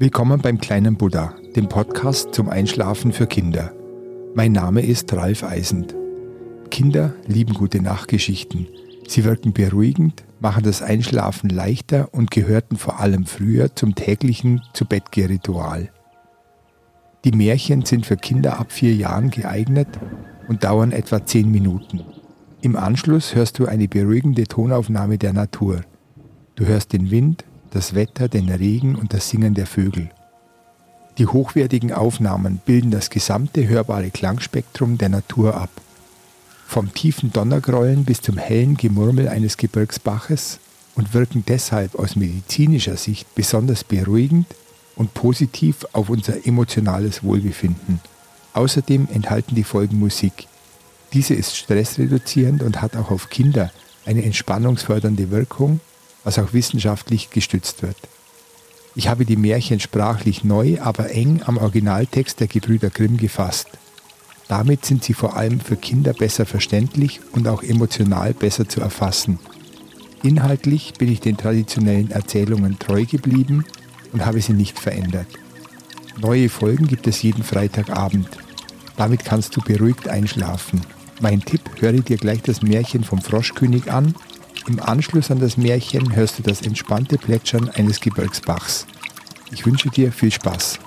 Willkommen beim kleinen Buddha, dem Podcast zum Einschlafen für Kinder. Mein Name ist Ralf Eisend. Kinder lieben gute Nachtgeschichten. Sie wirken beruhigend, machen das Einschlafen leichter und gehörten vor allem früher zum täglichen Zu-Bett-Ritual. Die Märchen sind für Kinder ab vier Jahren geeignet und dauern etwa zehn Minuten. Im Anschluss hörst du eine beruhigende Tonaufnahme der Natur. Du hörst den Wind, das Wetter, den Regen und das Singen der Vögel. Die hochwertigen Aufnahmen bilden das gesamte hörbare Klangspektrum der Natur ab. Vom tiefen Donnergrollen bis zum hellen Gemurmel eines Gebirgsbaches und wirken deshalb aus medizinischer Sicht besonders beruhigend und positiv auf unser emotionales Wohlbefinden. Außerdem enthalten die Folgen Musik. Diese ist stressreduzierend und hat auch auf Kinder eine entspannungsfördernde Wirkung was auch wissenschaftlich gestützt wird. Ich habe die Märchen sprachlich neu, aber eng am Originaltext der Gebrüder Grimm gefasst. Damit sind sie vor allem für Kinder besser verständlich und auch emotional besser zu erfassen. Inhaltlich bin ich den traditionellen Erzählungen treu geblieben und habe sie nicht verändert. Neue Folgen gibt es jeden Freitagabend. Damit kannst du beruhigt einschlafen. Mein Tipp, höre dir gleich das Märchen vom Froschkönig an im Anschluss an das Märchen hörst du das entspannte Plätschern eines Gebirgsbachs. Ich wünsche dir viel Spaß.